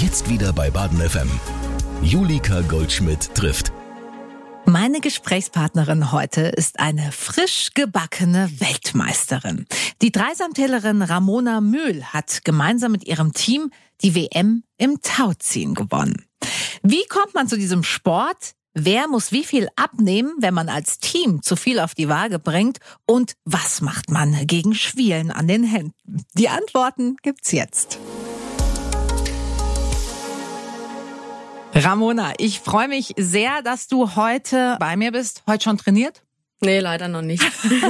Jetzt wieder bei Baden FM. Julika Goldschmidt trifft. Meine Gesprächspartnerin heute ist eine frisch gebackene Weltmeisterin. Die Dreisamtälerin Ramona Mühl hat gemeinsam mit ihrem Team die WM im Tauziehen gewonnen. Wie kommt man zu diesem Sport? Wer muss wie viel abnehmen, wenn man als Team zu viel auf die Waage bringt? Und was macht man gegen Schwielen an den Händen? Die Antworten gibt's jetzt. Ramona, ich freue mich sehr, dass du heute bei mir bist. Heute schon trainiert? Nee, leider noch nicht.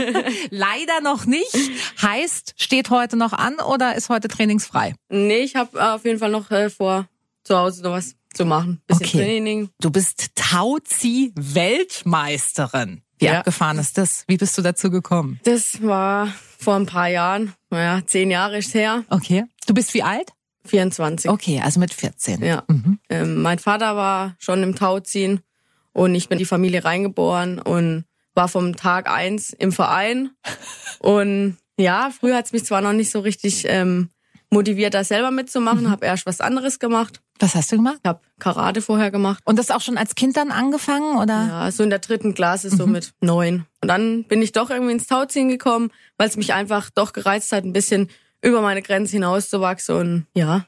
leider noch nicht. Heißt, steht heute noch an oder ist heute trainingsfrei? Nee, ich habe auf jeden Fall noch äh, vor, zu Hause noch was zu machen. Bisschen okay. Training. Du bist Tauzi-Weltmeisterin. Wie ja. abgefahren ist das? Wie bist du dazu gekommen? Das war vor ein paar Jahren. Naja, zehn Jahre ist her. Okay. Du bist wie alt? 24. Okay, also mit 14. Ja. Mhm. Ähm, mein Vater war schon im Tauziehen und ich bin in die Familie reingeboren und war vom Tag eins im Verein. Und ja, früher hat's mich zwar noch nicht so richtig ähm, motiviert, da selber mitzumachen, mhm. habe erst was anderes gemacht. Was hast du gemacht? Ich habe Karate vorher gemacht. Und das auch schon als Kind dann angefangen, oder? Ja, so in der dritten Klasse, so mhm. mit neun. Und dann bin ich doch irgendwie ins Tauziehen gekommen, weil es mich einfach doch gereizt hat, ein bisschen über meine Grenze hinauszuwachsen und ja.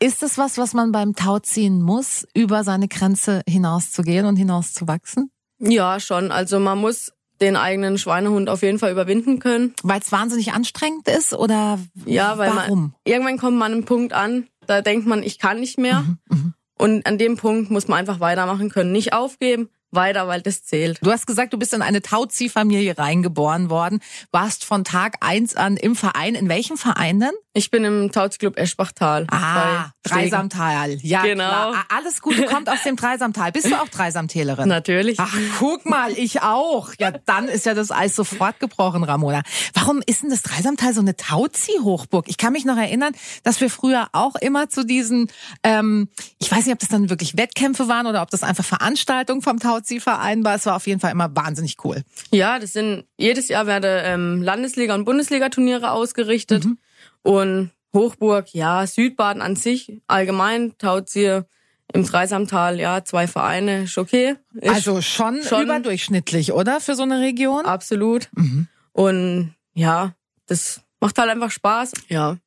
Ist das was, was man beim Tauziehen muss, über seine Grenze hinauszugehen und hinauszuwachsen? Ja, schon. Also man muss den eigenen Schweinehund auf jeden Fall überwinden können. Weil es wahnsinnig anstrengend ist oder ja, weil warum? Man, irgendwann kommt man an einen Punkt an, da denkt man, ich kann nicht mehr. Mhm, mh. Und an dem Punkt muss man einfach weitermachen können, nicht aufgeben, weiter, weil das zählt. Du hast gesagt, du bist in eine Tauziehfamilie reingeboren worden, warst von Tag eins an im Verein. In welchem Verein denn? Ich bin im Tauziehclub Eschbachtal. Ah, Dreisamtal. Ja, genau. Klar. Alles Gute kommt aus dem Dreisamtal. Bist du auch Dreisamtälerin? Natürlich. Ach, guck mal, ich auch. Ja, dann ist ja das Eis sofort gebrochen, Ramona. Warum ist denn das Dreisamtal so eine Tauzieh-Hochburg? Ich kann mich noch erinnern, dass wir früher auch immer zu diesen, ähm, ich weiß nicht, ob das dann wirklich Wettkämpfe waren oder ob das einfach Veranstaltungen vom Tauziehverein war. Es war auf jeden Fall immer wahnsinnig cool. Ja, das sind jedes Jahr werden ähm, Landesliga- und Bundesliga-Turniere ausgerichtet. Mhm. Und Hochburg, ja, Südbaden an sich, allgemein, Tauzier im Dreisamtal, ja, zwei Vereine, ist okay. Ist also schon, schon überdurchschnittlich, oder? Für so eine Region? Absolut. Mhm. Und ja, das macht halt einfach Spaß, ja.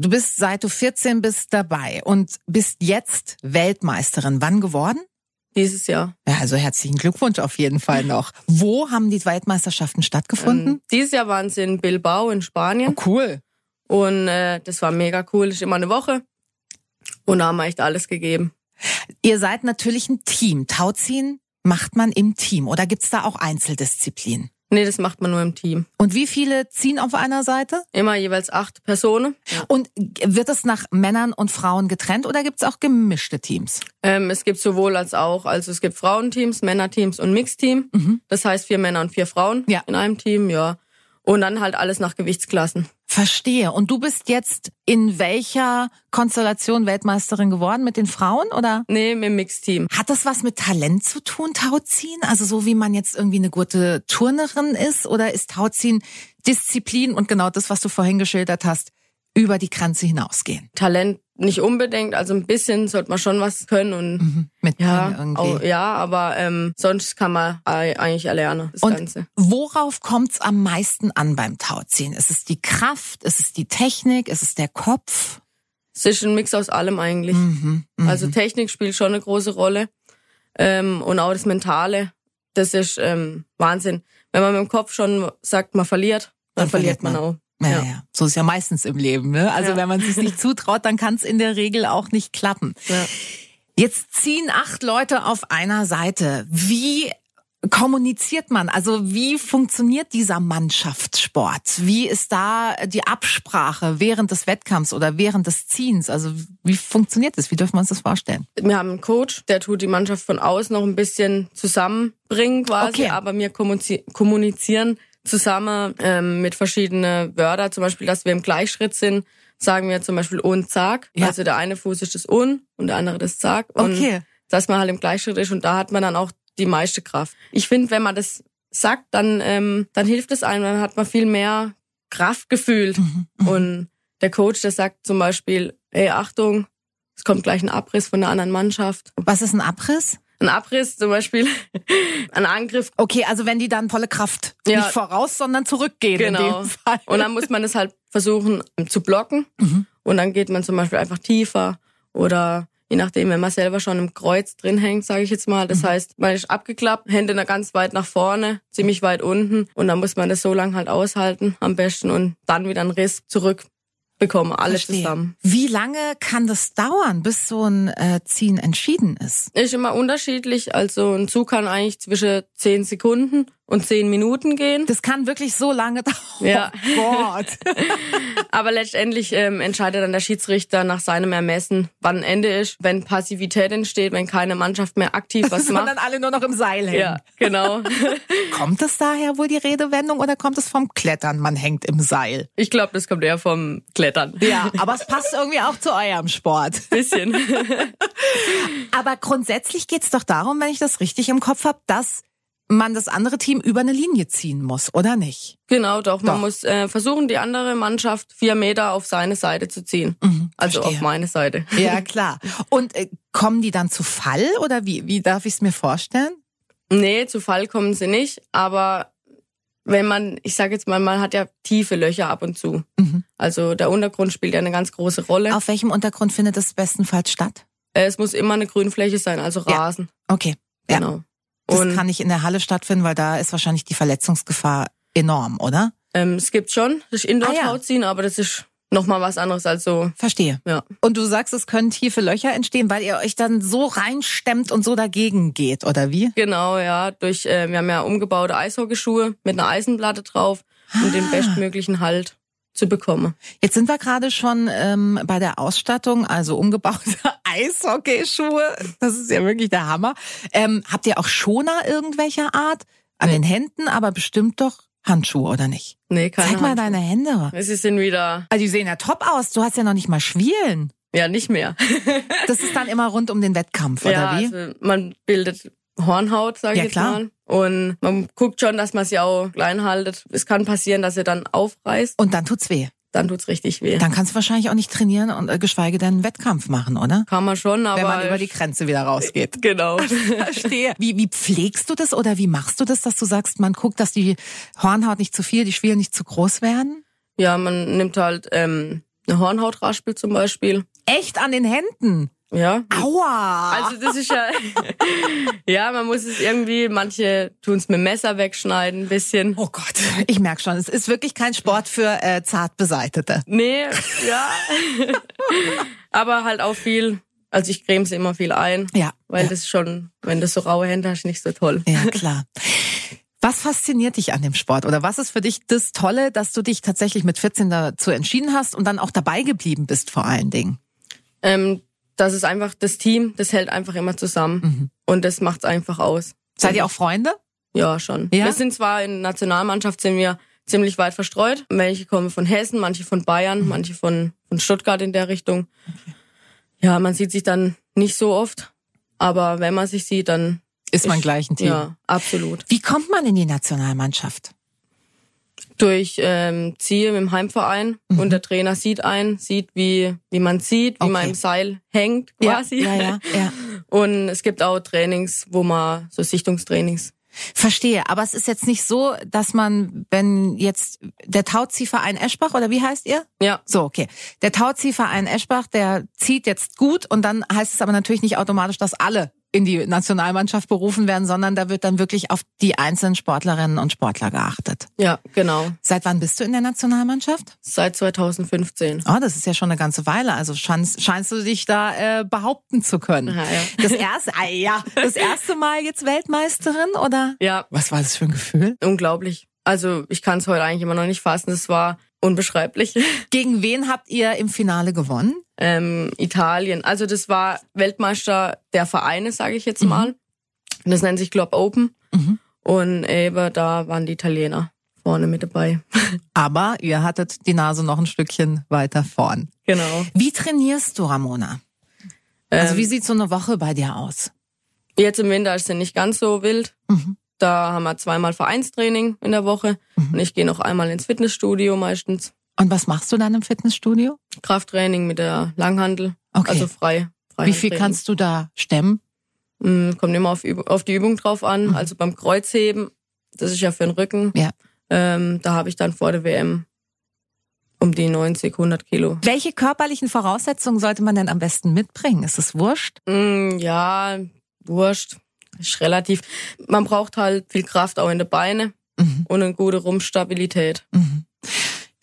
Du bist seit du 14 bist dabei und bist jetzt Weltmeisterin. Wann geworden? Dieses Jahr. Ja, also herzlichen Glückwunsch auf jeden Fall noch. Wo haben die Weltmeisterschaften stattgefunden? Ähm, dieses Jahr waren sie in Bilbao in Spanien. Oh, cool. Und äh, das war mega cool. Ist immer eine Woche. Und da haben wir echt alles gegeben. Ihr seid natürlich ein Team. Tauziehen macht man im Team oder gibt's da auch Einzeldisziplinen? Nee, das macht man nur im Team. Und wie viele ziehen auf einer Seite? Immer jeweils acht Personen. Ja. Und wird es nach Männern und Frauen getrennt oder gibt's auch gemischte Teams? Ähm, es gibt sowohl als auch. Also es gibt Frauenteams, Männerteams und Mixteam. Mhm. Das heißt vier Männer und vier Frauen ja. in einem Team, ja. Und dann halt alles nach Gewichtsklassen. Verstehe. Und du bist jetzt in welcher Konstellation Weltmeisterin geworden? Mit den Frauen oder? Nee, mit dem Mixteam. Hat das was mit Talent zu tun, Tauziehen? Also so wie man jetzt irgendwie eine gute Turnerin ist? Oder ist Tauziehen Disziplin und genau das, was du vorhin geschildert hast, über die Grenze hinausgehen? Talent nicht unbedingt, also ein bisschen sollte man schon was können und mhm, mit ja, irgendwie. Auch, ja, aber ähm, sonst kann man eigentlich erlernen das und Ganze. Worauf kommt's am meisten an beim Tauziehen? Ist es die Kraft? Ist es die Technik? Ist es der Kopf? Es ist ein Mix aus allem eigentlich. Mhm, mh. Also Technik spielt schon eine große Rolle ähm, und auch das Mentale. Das ist ähm, Wahnsinn. Wenn man mit dem Kopf schon sagt, man verliert, dann, dann verliert man, man auch. Ja, ja. ja. So ist ja meistens im Leben. Ne? Also ja. wenn man sich nicht zutraut, dann kann es in der Regel auch nicht klappen. Ja. Jetzt ziehen acht Leute auf einer Seite. Wie kommuniziert man? Also wie funktioniert dieser Mannschaftssport? Wie ist da die Absprache während des Wettkampfs oder während des Ziehens? Also wie funktioniert das? Wie dürfen wir uns das vorstellen? Wir haben einen Coach, der tut die Mannschaft von außen noch ein bisschen zusammenbringen quasi, okay. aber wir kommunizieren zusammen ähm, mit verschiedenen Wörtern, zum Beispiel, dass wir im Gleichschritt sind, sagen wir zum Beispiel und Zag. Ja. Also der eine Fuß ist das Un und der andere das Zag. Und okay. dass man halt im Gleichschritt ist und da hat man dann auch die meiste Kraft. Ich finde, wenn man das sagt, dann, ähm, dann hilft es einem, dann hat man viel mehr Kraft gefühlt. Mhm. mhm. Und der Coach, der sagt zum Beispiel, hey, Achtung, es kommt gleich ein Abriss von der anderen Mannschaft. Was ist ein Abriss? Ein Abriss zum Beispiel, ein Angriff. Okay, also wenn die dann volle Kraft ja. nicht voraus, sondern zurückgehen genau. in dem Fall. Und dann muss man das halt versuchen zu blocken. Mhm. Und dann geht man zum Beispiel einfach tiefer oder je nachdem, wenn man selber schon im Kreuz drin hängt, sage ich jetzt mal. Das mhm. heißt, man ist abgeklappt, Hände ganz weit nach vorne, ziemlich weit unten und dann muss man das so lang halt aushalten am besten und dann wieder einen Riss zurück bekommen, alle Verstehe. zusammen. Wie lange kann das dauern, bis so ein äh, Ziehen entschieden ist? Ist immer unterschiedlich. Also ein Zug kann eigentlich zwischen zehn Sekunden und zehn Minuten gehen. Das kann wirklich so lange dauern. Ja. Oh Gott. Aber letztendlich ähm, entscheidet dann der Schiedsrichter nach seinem Ermessen, wann Ende ist. Wenn Passivität entsteht, wenn keine Mannschaft mehr aktiv was macht. Sondern alle nur noch im Seil hängen. Ja, genau. kommt es daher wohl die Redewendung oder kommt es vom Klettern? Man hängt im Seil. Ich glaube, das kommt eher vom Klettern. Ja, aber es passt irgendwie auch zu eurem Sport. Bisschen. aber grundsätzlich geht's doch darum, wenn ich das richtig im Kopf habe, dass man das andere Team über eine Linie ziehen muss, oder nicht? Genau, doch. Man doch. muss äh, versuchen, die andere Mannschaft vier Meter auf seine Seite zu ziehen. Mhm, also auf meine Seite. Ja, klar. Und äh, kommen die dann zu Fall oder wie, wie darf ich es mir vorstellen? Nee, zu Fall kommen sie nicht, aber wenn man, ich sage jetzt mal, man hat ja tiefe Löcher ab und zu. Mhm. Also der Untergrund spielt ja eine ganz große Rolle. Auf welchem Untergrund findet das bestenfalls statt? Äh, es muss immer eine Grünfläche sein, also Rasen. Ja. Okay. Genau. Ja. Das und kann nicht in der Halle stattfinden, weil da ist wahrscheinlich die Verletzungsgefahr enorm, oder? Ähm, es gibt schon das Indoor-Tauziehen, ah, ja. aber das ist nochmal was anderes als so. Verstehe. Ja. Und du sagst, es können tiefe Löcher entstehen, weil ihr euch dann so reinstemmt und so dagegen geht, oder wie? Genau, ja. Durch, äh, wir haben ja umgebaute Eishockeyschuhe mit einer Eisenplatte drauf, ah. den bestmöglichen Halt zu bekommen. Jetzt sind wir gerade schon ähm, bei der Ausstattung, also umgebaute Eishockeyschuhe. Das ist ja wirklich der Hammer. Ähm, habt ihr auch Schoner irgendwelcher Art? An nee. den Händen, aber bestimmt doch Handschuhe, oder nicht? Nee, keine Zeig mal Handschuhe. deine Hände. Es sind wieder... Also die sehen ja top aus. Du hast ja noch nicht mal Schwielen. Ja, nicht mehr. das ist dann immer rund um den Wettkampf, oder ja, wie? Also man bildet Hornhaut, sage ja, ich jetzt klar. mal. Und man guckt schon, dass man sie auch klein haltet. Es kann passieren, dass sie dann aufreißt. Und dann tut's weh. Dann tut's richtig weh. Dann kannst du wahrscheinlich auch nicht trainieren und äh, geschweige denn einen Wettkampf machen, oder? Kann man schon, aber wenn man über die Grenze wieder rausgeht. Genau. Verstehe. Wie wie pflegst du das oder wie machst du das, dass du sagst, man guckt, dass die Hornhaut nicht zu viel, die Schwielen nicht zu groß werden? Ja, man nimmt halt ähm, eine Hornhautraspel zum Beispiel. Echt an den Händen? Ja. Aua! Also das ist ja, ja, man muss es irgendwie, manche tun es mit dem Messer wegschneiden, ein bisschen. Oh Gott, ich merke schon, es ist wirklich kein Sport für äh, zart Beseitete. Nee, ja. Aber halt auch viel, also ich creme sie immer viel ein. Ja. Weil ja. das schon, wenn du so raue Hände hast, nicht so toll. Ja, klar. Was fasziniert dich an dem Sport? Oder was ist für dich das Tolle, dass du dich tatsächlich mit 14 dazu entschieden hast und dann auch dabei geblieben bist vor allen Dingen? Ähm, das ist einfach das Team, das hält einfach immer zusammen mhm. und das macht's einfach aus. Seid ihr auch Freunde? Ja, schon. Ja? Wir sind zwar in der Nationalmannschaft sind wir ziemlich weit verstreut. Welche kommen von Hessen, manche von Bayern, mhm. manche von, von Stuttgart in der Richtung. Okay. Ja, man sieht sich dann nicht so oft, aber wenn man sich sieht, dann ist man gleich ein Team. Ja, absolut. Wie kommt man in die Nationalmannschaft? Durch ähm, Ziel im Heimverein mhm. und der Trainer sieht ein, sieht wie wie man sieht, wie okay. man im Seil hängt quasi. Ja, ja, ja. Und es gibt auch Trainings, wo man so Sichtungstrainings. Verstehe, aber es ist jetzt nicht so, dass man, wenn jetzt der Tauziehverein Eschbach oder wie heißt ihr? Ja. So, okay. Der Tauziehverein Eschbach, der zieht jetzt gut und dann heißt es aber natürlich nicht automatisch, dass alle in die Nationalmannschaft berufen werden, sondern da wird dann wirklich auf die einzelnen Sportlerinnen und Sportler geachtet. Ja, genau. Seit wann bist du in der Nationalmannschaft? Seit 2015. Oh, das ist ja schon eine ganze Weile. Also scheinst, scheinst du dich da äh, behaupten zu können. Ja, ja. Das erste, ah, ja, das erste Mal jetzt Weltmeisterin oder? Ja. Was war das für ein Gefühl? Unglaublich. Also ich kann es heute eigentlich immer noch nicht fassen. Es war unbeschreiblich. Gegen wen habt ihr im Finale gewonnen? Ähm, Italien. Also das war Weltmeister der Vereine, sage ich jetzt mhm. mal. Mhm. Das nennt sich Globe Open. Mhm. Und eben da waren die Italiener vorne mit dabei. Aber ihr hattet die Nase noch ein Stückchen weiter vorn. Genau. Wie trainierst du, Ramona? Also ähm, wie sieht so eine Woche bei dir aus? Jetzt im Winter ist es nicht ganz so wild. Mhm. Da haben wir zweimal Vereinstraining in der Woche mhm. und ich gehe noch einmal ins Fitnessstudio meistens. Und was machst du dann im Fitnessstudio? Krafttraining mit der Langhandel. Okay. Also frei. Wie viel kannst du da stemmen? Mm, kommt immer auf, auf die Übung drauf an. Mhm. Also beim Kreuzheben, das ist ja für den Rücken. Ja. Ähm, da habe ich dann vor der WM um die 90, 100 Kilo. Welche körperlichen Voraussetzungen sollte man denn am besten mitbringen? Ist es wurscht? Mm, ja, wurscht. Ist relativ. Man braucht halt viel Kraft auch in den Beine mhm. und eine gute Rumpfstabilität. Mhm.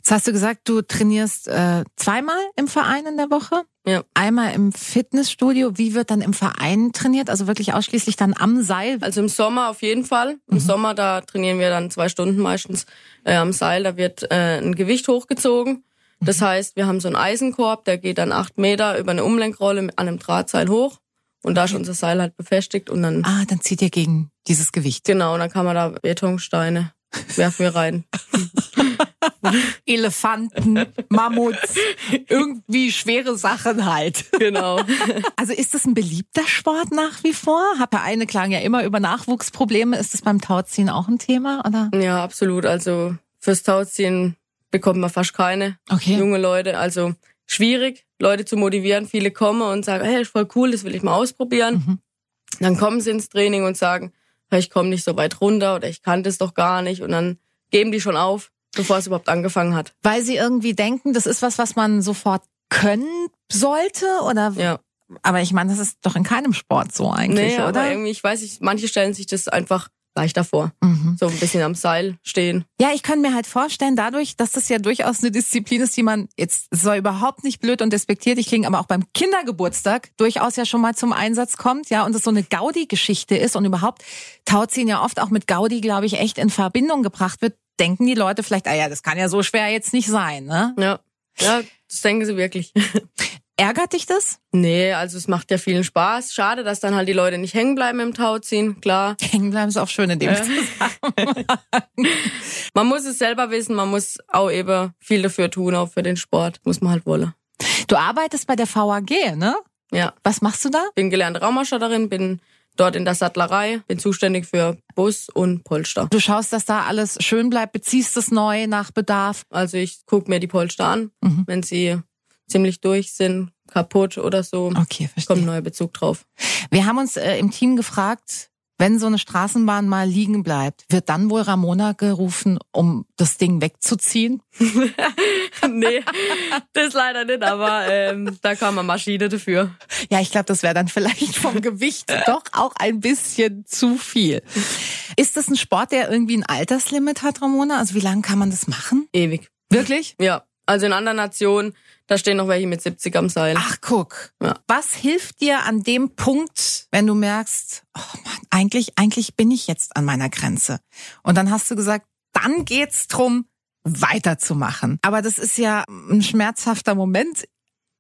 Jetzt hast du gesagt, du trainierst äh, zweimal im Verein in der Woche. Ja. Einmal im Fitnessstudio. Wie wird dann im Verein trainiert? Also wirklich ausschließlich dann am Seil? Also im Sommer auf jeden Fall. Im mhm. Sommer, da trainieren wir dann zwei Stunden meistens äh, am Seil. Da wird äh, ein Gewicht hochgezogen. Das mhm. heißt, wir haben so einen Eisenkorb, der geht dann acht Meter über eine Umlenkrolle an einem Drahtseil hoch. Und da ist unser Seil halt befestigt und dann. Ah, dann zieht ihr gegen dieses Gewicht. Genau, und dann kann man da Betonsteine werfen wir rein. Elefanten, Mammuts, irgendwie schwere Sachen halt. Genau. Also ist das ein beliebter Sport nach wie vor? Hab ja eine klagen ja immer über Nachwuchsprobleme. Ist das beim Tauziehen auch ein Thema, oder? Ja, absolut. Also fürs Tauziehen bekommt man fast keine okay. junge Leute. Also schwierig, Leute zu motivieren. Viele kommen und sagen, hey, ist voll cool, das will ich mal ausprobieren. Mhm. Dann kommen sie ins Training und sagen, ich komme nicht so weit runter oder ich kannte es doch gar nicht und dann geben die schon auf, bevor es überhaupt angefangen hat. Weil sie irgendwie denken, das ist was, was man sofort können sollte oder? Ja. Aber ich meine, das ist doch in keinem Sport so eigentlich, nee, oder? Aber irgendwie, ich weiß nicht, manche stellen sich das einfach leichter vor. Mhm. So ein bisschen am Seil stehen. Ja, ich kann mir halt vorstellen, dadurch, dass das ja durchaus eine Disziplin ist, die man jetzt soll überhaupt nicht blöd und despektiert, ich klinge aber auch beim Kindergeburtstag durchaus ja schon mal zum Einsatz kommt, ja, und es so eine Gaudi-Geschichte ist und überhaupt Tauziehen ja oft auch mit Gaudi, glaube ich, echt in Verbindung gebracht wird, denken die Leute vielleicht, ah ja, das kann ja so schwer jetzt nicht sein, ne? Ja. Ja, das denken sie wirklich. Ärgert dich das? Nee, also es macht ja vielen Spaß. Schade, dass dann halt die Leute nicht hängen bleiben im Tauziehen, klar. Hängen bleiben ist auch schön in dem äh. Man muss es selber wissen, man muss auch eben viel dafür tun, auch für den Sport. Muss man halt wollen. Du arbeitest bei der VAG, ne? Ja. Was machst du da? Bin gelernte Raumausstatterin, bin dort in der Sattlerei, bin zuständig für Bus und Polster. Du schaust, dass da alles schön bleibt, beziehst es neu nach Bedarf. Also ich gucke mir die Polster an, mhm. wenn sie ziemlich durch sind, kaputt oder so. Okay, verstehe. Kommt ein neuer Bezug drauf. Wir haben uns äh, im Team gefragt, wenn so eine Straßenbahn mal liegen bleibt, wird dann wohl Ramona gerufen, um das Ding wegzuziehen? nee, das leider nicht, aber ähm, da kam eine Maschine dafür. Ja, ich glaube, das wäre dann vielleicht vom Gewicht doch auch ein bisschen zu viel. Ist das ein Sport, der irgendwie ein Alterslimit hat, Ramona? Also wie lange kann man das machen? Ewig. Wirklich? Ja. Also in anderen Nationen, da stehen noch welche mit 70 am Seil. Ach, guck. Ja. Was hilft dir an dem Punkt, wenn du merkst, oh Mann, eigentlich, eigentlich bin ich jetzt an meiner Grenze. Und dann hast du gesagt, dann geht's drum, weiterzumachen. Aber das ist ja ein schmerzhafter Moment,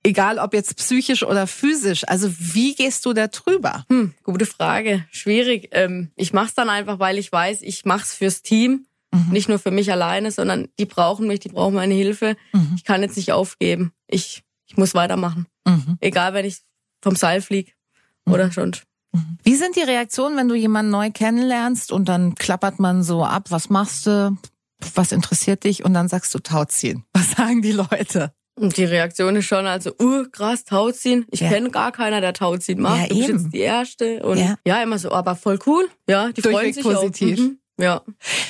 egal ob jetzt psychisch oder physisch. Also wie gehst du da drüber? Hm, gute Frage. Schwierig. Ähm, ich mach's dann einfach, weil ich weiß, ich mach's fürs Team. Mhm. Nicht nur für mich alleine, sondern die brauchen mich, die brauchen meine Hilfe. Mhm. Ich kann jetzt nicht aufgeben. Ich, ich muss weitermachen. Mhm. Egal, wenn ich vom Seil fliege oder schon. Mhm. Wie sind die Reaktionen, wenn du jemanden neu kennenlernst und dann klappert man so ab, was machst du, was interessiert dich und dann sagst du Tauziehen. Was sagen die Leute? Und die Reaktion ist schon also, uh, krass, Tauziehen. Ich ja. kenne gar keiner, der Tauziehen macht. Ja, du bist jetzt die Erste. Und ja. ja. immer so, aber voll cool. Ja, die Durchweg freuen sich positiv. Auch. Mhm. Ja.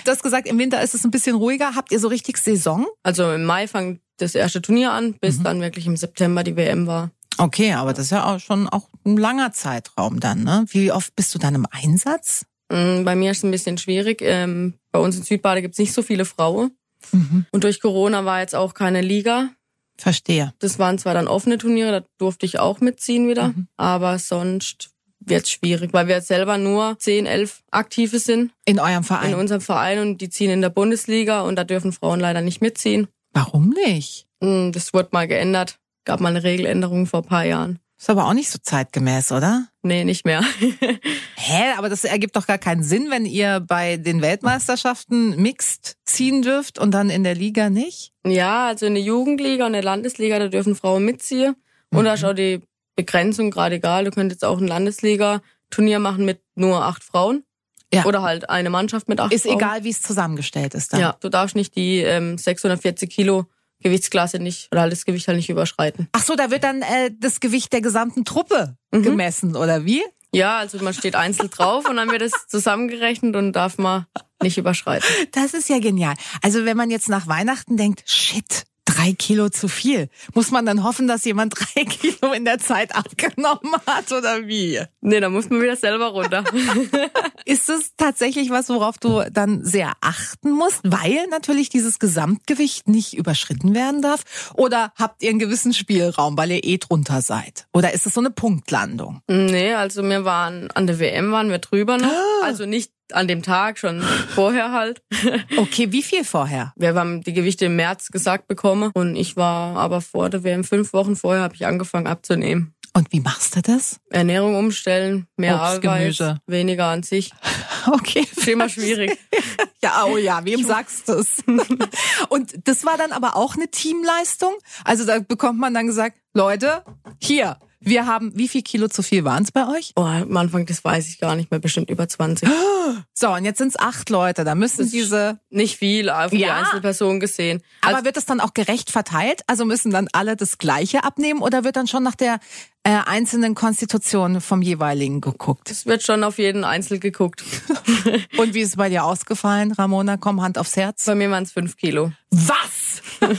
Du hast gesagt, im Winter ist es ein bisschen ruhiger. Habt ihr so richtig Saison? Also im Mai fängt das erste Turnier an, bis mhm. dann wirklich im September die WM war. Okay, aber das ist ja auch schon auch ein langer Zeitraum dann, ne? Wie oft bist du dann im Einsatz? Mm, bei mir ist es ein bisschen schwierig. Ähm, bei uns in Südbade gibt es nicht so viele Frauen. Mhm. Und durch Corona war jetzt auch keine Liga. Verstehe. Das waren zwar dann offene Turniere, da durfte ich auch mitziehen wieder. Mhm. Aber sonst wird schwierig, weil wir selber nur 10, 11 Aktive sind. In eurem Verein? In unserem Verein und die ziehen in der Bundesliga und da dürfen Frauen leider nicht mitziehen. Warum nicht? Hm, das wurde mal geändert. Gab mal eine Regeländerung vor ein paar Jahren. Ist aber auch nicht so zeitgemäß, oder? Nee, nicht mehr. Hä, aber das ergibt doch gar keinen Sinn, wenn ihr bei den Weltmeisterschaften mixed ziehen dürft und dann in der Liga nicht? Ja, also in der Jugendliga und der Landesliga, da dürfen Frauen mitziehen. Und mhm. da ist auch die Begrenzung gerade egal. Du könntest jetzt auch ein Landesliga-Turnier machen mit nur acht Frauen. Ja. Oder halt eine Mannschaft mit acht ist Frauen. Ist egal, wie es zusammengestellt ist dann. Ja, du darfst nicht die ähm, 640 Kilo Gewichtsklasse nicht oder halt das Gewicht halt nicht überschreiten. Ach so, da wird dann äh, das Gewicht der gesamten Truppe mhm. gemessen oder wie? Ja, also man steht einzeln drauf und dann wird es zusammengerechnet und darf man nicht überschreiten. Das ist ja genial. Also wenn man jetzt nach Weihnachten denkt, shit, drei Kilo zu viel. Muss man dann hoffen, dass jemand drei Kilo in der Zeit abgenommen hat oder wie? Nee, da muss man wieder selber runter. Ist es tatsächlich was, worauf du dann sehr achten musst, weil natürlich dieses Gesamtgewicht nicht überschritten werden darf? Oder habt ihr einen gewissen Spielraum, weil ihr eh drunter seid? Oder ist es so eine Punktlandung? Nee, also wir waren an der WM waren wir drüber noch. Ah. Also nicht an dem Tag, schon vorher halt. Okay, wie viel vorher? Wir haben die Gewichte im März gesagt bekommen und ich war aber vor der WM fünf Wochen vorher habe ich angefangen abzunehmen. Und wie machst du das? Ernährung umstellen, mehr Obst, Eiweiß, Gemüse. weniger an sich. Okay. Ist immer schwierig. ja, oh ja, wem sagst du es? Und das war dann aber auch eine Teamleistung? Also da bekommt man dann gesagt, Leute, hier, wir haben, wie viel Kilo zu viel waren es bei euch? Oh, am Anfang, das weiß ich gar nicht mehr, bestimmt über 20. So, und jetzt sind es acht Leute. Da müssen diese. Nicht viel, auf ja. die Einzelperson gesehen. Aber also, wird es dann auch gerecht verteilt? Also müssen dann alle das Gleiche abnehmen oder wird dann schon nach der äh, einzelnen Konstitutionen vom jeweiligen geguckt? Es wird schon auf jeden Einzel geguckt. und wie ist es bei dir ausgefallen, Ramona? Komm, Hand aufs Herz. Bei mir waren es fünf Kilo. Was?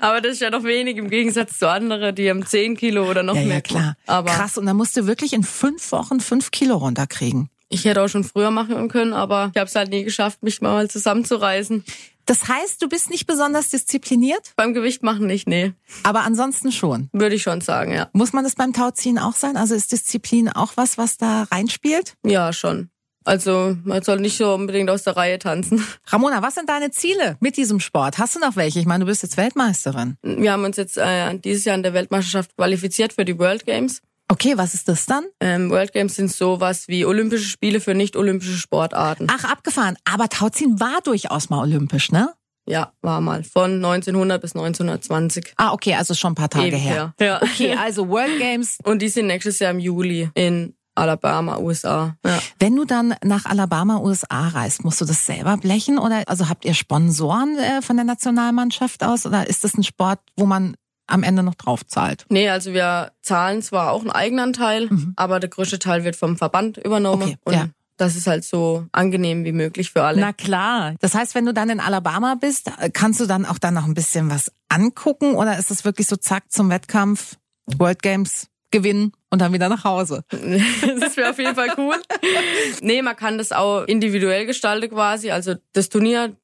Aber das ist ja noch wenig im Gegensatz zu anderen, die haben zehn Kilo oder noch ja, mehr. Ja, klar. Aber Krass, und dann musst du wirklich in fünf Wochen fünf Kilo runterkriegen. Ich hätte auch schon früher machen können, aber ich habe es halt nie geschafft, mich mal zusammenzureißen. Das heißt, du bist nicht besonders diszipliniert? Beim Gewicht machen nicht, nee. Aber ansonsten schon? Würde ich schon sagen, ja. Muss man das beim Tauziehen auch sein? Also ist Disziplin auch was, was da reinspielt? Ja, schon. Also man soll nicht so unbedingt aus der Reihe tanzen. Ramona, was sind deine Ziele mit diesem Sport? Hast du noch welche? Ich meine, du bist jetzt Weltmeisterin. Wir haben uns jetzt äh, dieses Jahr in der Weltmeisterschaft qualifiziert für die World Games. Okay, was ist das dann? Ähm, World Games sind sowas wie Olympische Spiele für nicht-olympische Sportarten. Ach, abgefahren. Aber Tauziehen war durchaus mal olympisch, ne? Ja, war mal. Von 1900 bis 1920. Ah, okay, also schon ein paar Tage Ewig her. her. Ja. Okay, also World Games. Und die sind nächstes Jahr im Juli in Alabama, USA. Ja. Wenn du dann nach Alabama, USA reist, musst du das selber blechen oder also habt ihr Sponsoren äh, von der Nationalmannschaft aus oder ist das ein Sport, wo man am Ende noch drauf zahlt? Nee, also wir zahlen zwar auch einen Eigenanteil, mhm. aber der größte Teil wird vom Verband übernommen. Okay, und ja. Das ist halt so angenehm wie möglich für alle. Na klar. Das heißt, wenn du dann in Alabama bist, kannst du dann auch dann noch ein bisschen was angucken oder ist es wirklich so zack zum Wettkampf, World Games gewinnen und dann wieder nach Hause? das wäre auf jeden Fall cool. nee, man kann das auch individuell gestalten quasi. Also das Turnier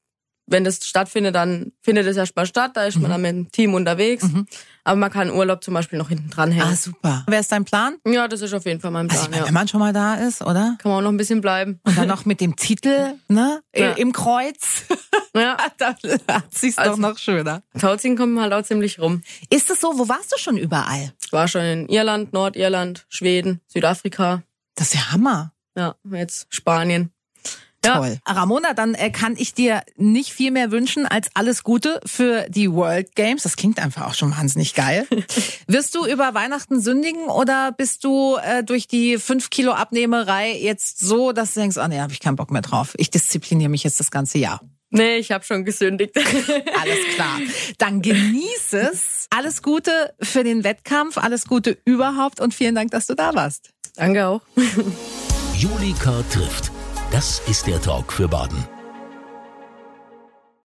wenn das stattfindet, dann findet es erstmal statt, da ist mhm. man dann mit dem Team unterwegs. Mhm. Aber man kann Urlaub zum Beispiel noch hinten dran hängen. Ah, super. Wer ist dein Plan? Ja, das ist auf jeden Fall mein Plan. Also, meine, ja. Wenn man schon mal da ist, oder? Kann man auch noch ein bisschen bleiben. Und dann noch mit dem Titel, ne? Ja. Im Kreuz. Ja. da hat sich's also, doch noch schöner. Tauziehen kommt halt auch ziemlich rum. Ist es so? Wo warst du schon überall? Ich war schon in Irland, Nordirland, Schweden, Südafrika. Das ist ja Hammer. Ja, jetzt Spanien. Toll. Ja. Ramona, dann äh, kann ich dir nicht viel mehr wünschen als alles Gute für die World Games. Das klingt einfach auch schon wahnsinnig geil. Wirst du über Weihnachten sündigen oder bist du äh, durch die fünf Kilo Abnehmerei jetzt so, dass du denkst, ah oh, nee, habe ich keinen Bock mehr drauf. Ich diszipliniere mich jetzt das ganze Jahr. Nee, ich habe schon gesündigt. alles klar. Dann genieß es. Alles Gute für den Wettkampf, alles Gute überhaupt und vielen Dank, dass du da warst. Danke auch. Julika trifft. Das ist der Talk für Baden.